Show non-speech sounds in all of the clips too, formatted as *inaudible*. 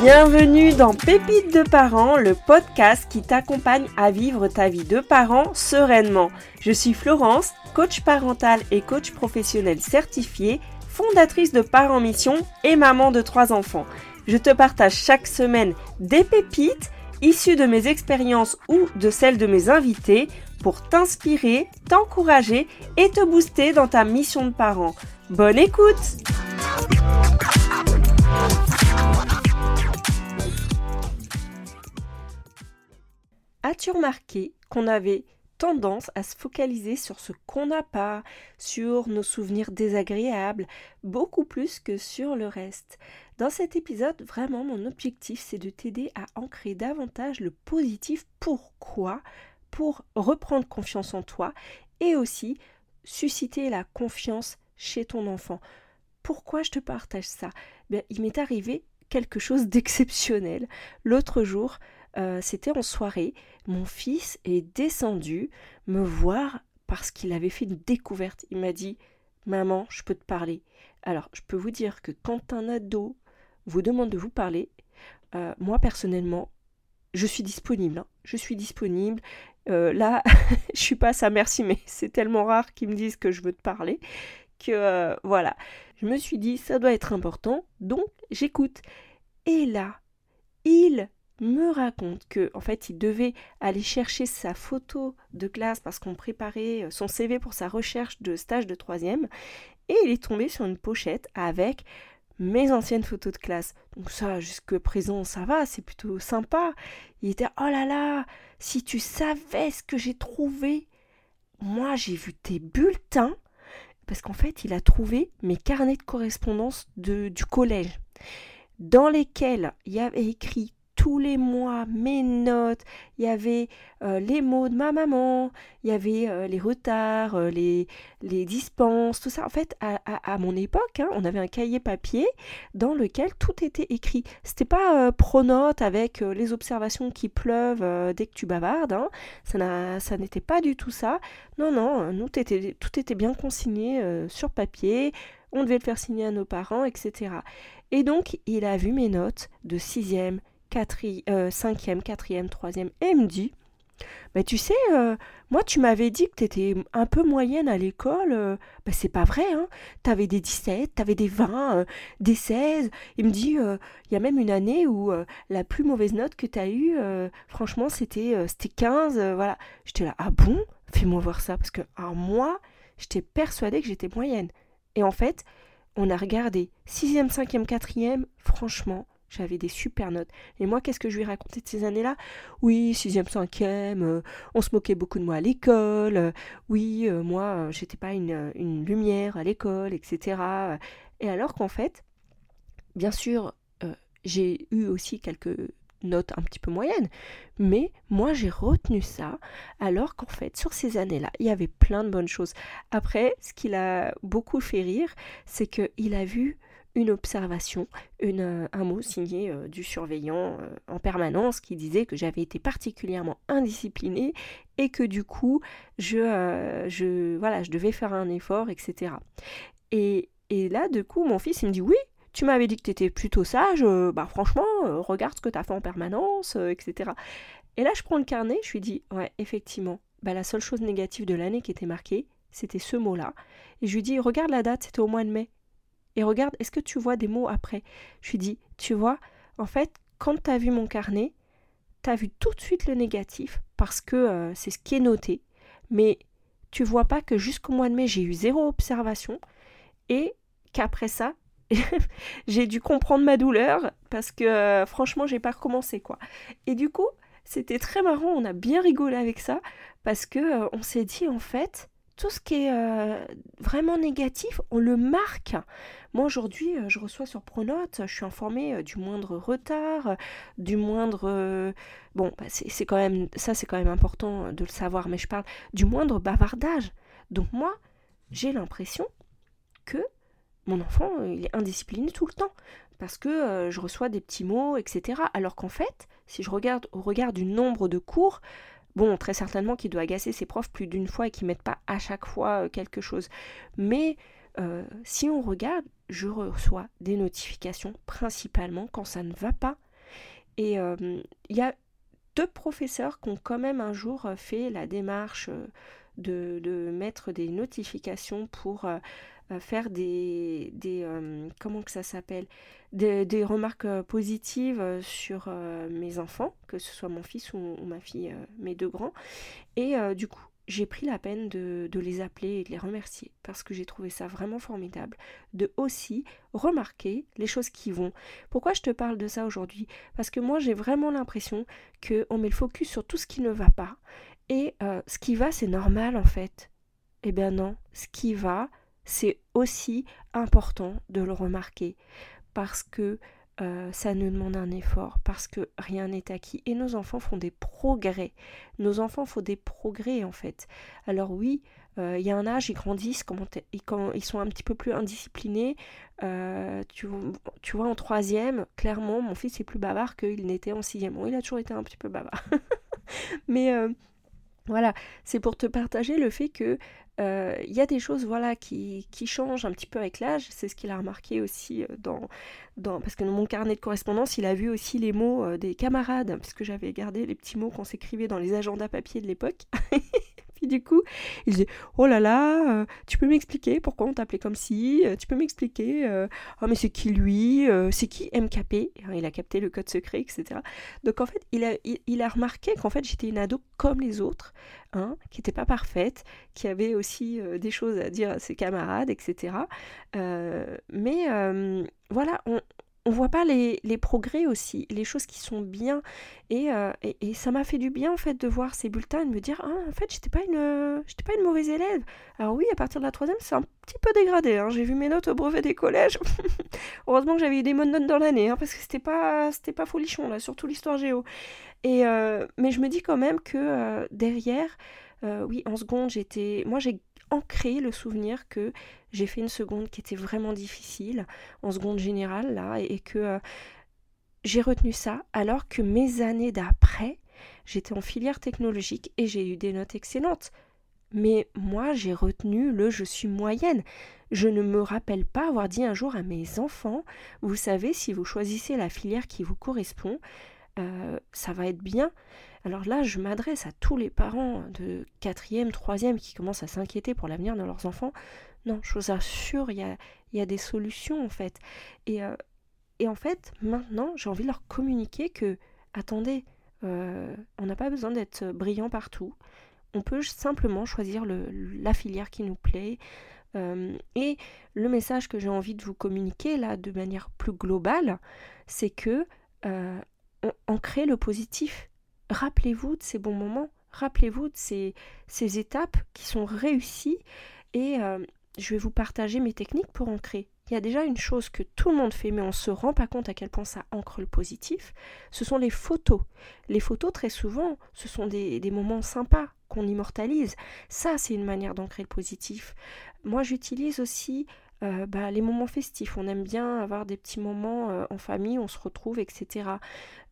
Bienvenue dans Pépites de parents, le podcast qui t'accompagne à vivre ta vie de parent sereinement. Je suis Florence, coach parental et coach professionnel certifié, fondatrice de Parents Mission et maman de trois enfants. Je te partage chaque semaine des pépites issues de mes expériences ou de celles de mes invités pour t'inspirer, t'encourager et te booster dans ta mission de parent. Bonne écoute As-tu remarqué qu'on avait tendance à se focaliser sur ce qu'on n'a pas, sur nos souvenirs désagréables, beaucoup plus que sur le reste? Dans cet épisode, vraiment, mon objectif, c'est de t'aider à ancrer davantage le positif. Pourquoi? Pour reprendre confiance en toi et aussi susciter la confiance chez ton enfant. Pourquoi je te partage ça? Bien, Il m'est arrivé quelque chose d'exceptionnel. L'autre jour, euh, c'était en soirée, mon fils est descendu me voir parce qu'il avait fait une découverte. Il m'a dit Maman, je peux te parler. Alors, je peux vous dire que quand un ado vous demande de vous parler, euh, moi personnellement, je suis disponible. Hein. Je suis disponible. Euh, là, *laughs* je suis pas sa merci, mais *laughs* c'est tellement rare qu'ils me disent que je veux te parler que voilà. Je me suis dit, ça doit être important, donc j'écoute. Et là, il me raconte que en fait il devait aller chercher sa photo de classe parce qu'on préparait euh, son CV pour sa recherche de stage de troisième et il est tombé sur une pochette avec mes anciennes photos de classe. Donc ça, jusque présent, ça va, c'est plutôt sympa. Il était oh là là, si tu savais ce que j'ai trouvé. Moi, j'ai vu tes bulletins parce qu'en fait, il a trouvé mes carnets de correspondance de, du collège dans lesquels il y avait écrit tous les mois mes notes, il y avait euh, les mots de ma maman, il y avait euh, les retards, euh, les, les dispenses, tout ça. En fait, à, mon époque, hein, on avait un cahier papier dans lequel tout était écrit. C'était pas pronote avec les observations qui pleuvent dès que tu bavardes. Hein. Ça, n'était pas du tout ça. Non, non, tout était, bien consigné sur papier. On devait le faire signer à nos parents, etc. Et donc, il a vu mes notes de sixième, euh, cinquième, quatrième, troisième, et me dit bah, tu sais, euh, moi tu m'avais dit que tu étais un peu moyenne à l'école. Euh, bah, c'est pas vrai, hein. avais des 17, avais des 20, des 16. Il me dit, il y a même une année où la plus mauvaise note que tu as eue, franchement, c'était c'était 15. voilà. J'étais là, ah bon? Fais-moi voir ça. Parce que à moi, j'étais persuadée que j'étais moyenne. Et en fait, on a regardé 6e, 5e, 4e, franchement, j'avais des super notes. Et moi, qu'est-ce que je lui ai raconté de ces années-là? Oui, sixième, cinquième, euh, on se moquait beaucoup de moi à l'école. Euh, oui, euh, moi, j'étais pas une, une, lumière à l'école, etc. Et alors qu'en fait, bien sûr, j'ai eu aussi quelques notes un petit peu moyennes, mais moi j'ai retenu ça, alors qu'en fait, sur ces années-là, il y avait plein de bonnes choses. Après, ce qui l'a beaucoup fait rire, c'est qu'il a vu une observation, euh, un mot signé euh, du surveillant euh, en permanence qui disait que j'avais été particulièrement indisciplinée et que du coup, je, je, voilà, je devais faire un effort, etc. Et, et là, du coup, mon fils, il me dit oui, tu m'avais dit que tu étais plutôt sage, bah franchement, regarde ce que tu as fait en permanence, etc. Et là, je prends le carnet, je lui dis, ouais, effectivement, bah, la seule chose négative de l'année qui était marquée, c'était ce mot-là. Et je lui dis, regarde la date, c'était au mois de mai et regarde, est-ce que tu vois des mots après? Je lui dis, tu vois, en fait, quand tu as vu mon carnet, tu as vu tout de suite le négatif parce que euh, c'est ce qui est noté. Mais tu vois pas que jusqu'au mois de mai, j'ai eu zéro observation et qu'après ça, *laughs* j'ai dû comprendre ma douleur parce que euh, franchement, j'ai pas recommencé quoi. Et du coup, c'était très marrant, on a bien rigolé avec ça parce que euh, on s'est dit en fait, tout ce qui est vraiment négatif, on le marque. Moi aujourd'hui, euh, je reçois sur Pronote, je suis informée euh, du moindre retard, euh, du moindre... Bon, bah, c'est quand même... Ça c'est quand même important de le savoir, mais je parle du moindre bavardage. Donc moi, j'ai l'impression que mon enfant, il est indiscipliné tout le temps. Parce que je reçois des petits mots, etc. Alors qu'en fait, si je regarde au regard du nombre de cours, Bon, très certainement qu'il doit agacer ses profs plus d'une fois et qu'ils mettent pas à chaque fois quelque chose. Mais euh, si on regarde, je reçois des notifications principalement quand ça ne va pas. Et il y a deux professeurs qui ont quand même un jour fait la démarche de, de mettre des notifications pour faire des, des comment que ça s'appelle des, des, remarques positives sur mes enfants que ce soit mon fils ou, ma fille mes deux grands et du coup j'ai pris la peine de, les appeler et de les remercier parce que j'ai trouvé ça vraiment formidable de aussi remarquer les choses qui vont. Pourquoi je te parle de ça aujourd'hui? Parce que moi j'ai vraiment l'impression qu'on met le focus sur tout ce qui ne va pas et euh, ce qui va c'est normal en fait. Eh bien non, ce qui va c'est aussi important de le remarquer parce que euh, ça nous demande un effort parce que rien n'est acquis. Et nos enfants font des progrès. Nos enfants font des progrès en fait. Alors oui, euh, il y a un âge, ils grandissent, ils sont un petit peu plus indisciplinés. Euh, tu, tu, vois, en troisième, clairement, mon fils est plus bavard qu'il n'était en sixième. Bon, il a toujours été un petit peu bavard. *laughs* Mais voilà, c'est pour te partager le fait que euh, il y a des choses voilà qui, changent un petit peu avec l'âge. C'est ce qu'il a remarqué aussi euh, dans, dans parce que dans mon carnet de correspondance, il a vu aussi les mots euh, des camarades, puisque j'avais gardé les petits mots qu'on s'écrivait dans les agendas papier de l'époque. *laughs* Du coup, il dit Oh là là, euh, tu peux m'expliquer pourquoi on t'appelait comme si euh, Tu peux m'expliquer euh, Oh, mais c'est qui lui C'est qui MKP Il a capté le code secret, etc. Donc en fait, il a, il, a remarqué qu'en fait, j'étais une ado comme les autres, hein, qui n'était pas parfaite, qui avait aussi des choses à dire à ses camarades, etc. mais voilà, on, on voit pas les, progrès aussi, les choses qui sont bien. Euh, et, et, ça m'a fait du bien en fait de voir ces bulletins et de me dire ah en fait j'étais pas une j'étais pas une mauvaise élève. Alors oui à partir de la troisième c'est un petit peu dégradé. Hein. J'ai vu mes notes au brevet des collèges. *laughs* Heureusement que j'avais eu des bonnes notes dans l'année hein, parce que c'était pas c'était pas folichon là surtout l'histoire géo. Et euh, mais je me dis quand même que euh, derrière oui en seconde j'étais moi j'ai ancré le souvenir que j'ai fait une seconde qui était vraiment difficile, en seconde générale, là, et que euh, j'ai retenu ça, alors que mes années d'après, j'étais en filière technologique et j'ai eu des notes excellentes. Mais moi, j'ai retenu le je suis moyenne. Je ne me rappelle pas avoir dit un jour à mes enfants, vous savez, si vous choisissez la filière qui vous correspond, euh, ça va être bien. Alors là, je m'adresse à tous les parents de quatrième, troisième qui commencent à s'inquiéter pour l'avenir de leurs enfants. Non, je vous assure, il y a, des solutions en fait. Et, euh, et en fait, maintenant, j'ai envie de leur communiquer que, attendez, euh, on n'a pas besoin d'être brillant partout. On peut simplement choisir la filière qui nous plaît. Et le message que j'ai envie de vous communiquer là de manière plus globale, c'est que on, le positif. Rappelez-vous de ces bons moments, rappelez-vous de ces, ces étapes qui sont réussies et je vais vous partager mes techniques pour ancrer. Il y a déjà une chose que tout le monde fait, mais on ne se rend pas compte à quel point ça ancre le positif. Ce sont les photos. Les photos, très souvent, ce sont des, moments sympas qu'on immortalise. Ça, c'est une manière d'ancrer le positif. Moi, j'utilise aussi euh, bah, les moments festifs. On aime bien avoir des petits moments euh, en famille, on se retrouve, etc.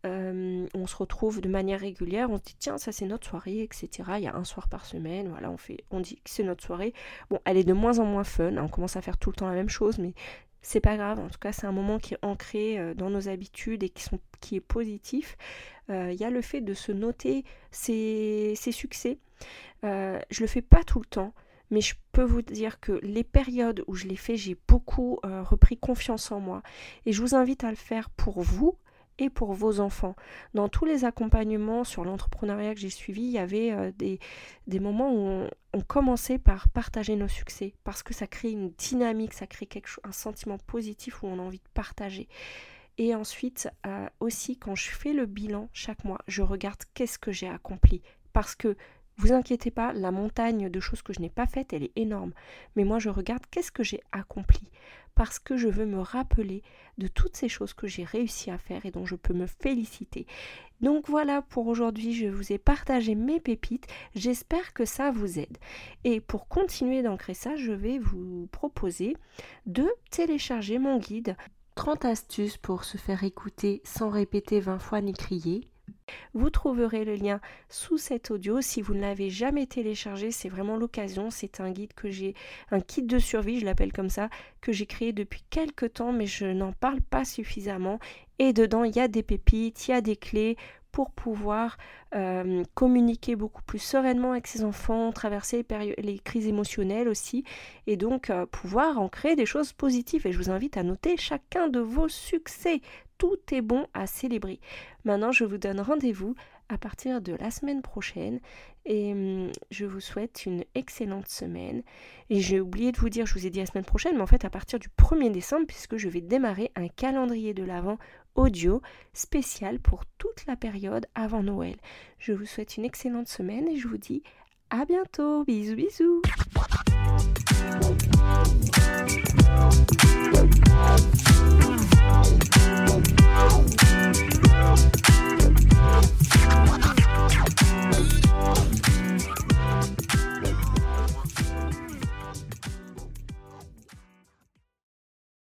Euh, on se retrouve de manière régulière, on se dit tiens ça c'est notre soirée, etc. Il y a un soir par semaine, voilà, on fait, on dit que c'est notre soirée. Bon, elle est de moins en moins fun, hein, on commence à faire tout le temps la même chose, mais c'est pas grave. En tout cas, c'est un moment qui est ancré dans nos habitudes et qui, sont, qui est positif. Il y a le fait de se noter ses, ses succès. je le fais pas tout le temps mais je peux vous dire que les périodes où je l'ai fait, j'ai beaucoup euh, repris confiance en moi. Et je vous invite à le faire pour vous et pour vos enfants. Dans tous les accompagnements sur l'entrepreneuriat que j'ai suivi, il y avait euh, des, moments où on, commençait par partager nos succès, parce que ça crée une dynamique, ça crée un sentiment positif où on a envie de partager. Et ensuite, euh, aussi, quand je fais le bilan chaque mois, je regarde qu'est-ce que j'ai accompli. Parce que vous inquiétez pas, la montagne de choses que je n'ai pas faites, elle est énorme. Mais moi, je regarde qu'est-ce que j'ai accompli. Parce que je veux me rappeler de toutes ces choses que j'ai réussi à faire et dont je peux me féliciter. Donc voilà pour aujourd'hui, je vous ai partagé mes pépites. J'espère que ça vous aide. Et pour continuer d'ancrer ça, je vais vous proposer de télécharger mon guide 30 astuces pour se faire écouter sans répéter 20 fois ni crier Vous trouverez le lien sous cet audio. Si vous ne l'avez jamais téléchargé, c'est vraiment l'occasion. C'est un guide que j'ai, un kit de survie, je l'appelle comme ça, que j'ai créé depuis quelques temps, mais je n'en parle pas suffisamment. Et dedans, il y a des pépites, il y a des clés pour pouvoir euh, communiquer beaucoup plus sereinement avec ses enfants, traverser les, crises émotionnelles aussi, et donc euh, pouvoir en créer des choses positives. Et je vous invite à noter chacun de vos succès. Tout est bon à célébrer. Maintenant, je vous donne rendez-vous à partir de la semaine prochaine et hum, je vous souhaite une excellente semaine. Et j'ai oublié de vous dire, je vous ai dit la semaine prochaine, mais en fait à partir du 1er décembre, puisque je vais démarrer un calendrier de l'Avent audio spécial pour toute la période avant Noël. Je vous souhaite une excellente semaine et je vous dis à bientôt. Bisous bisous. Thank you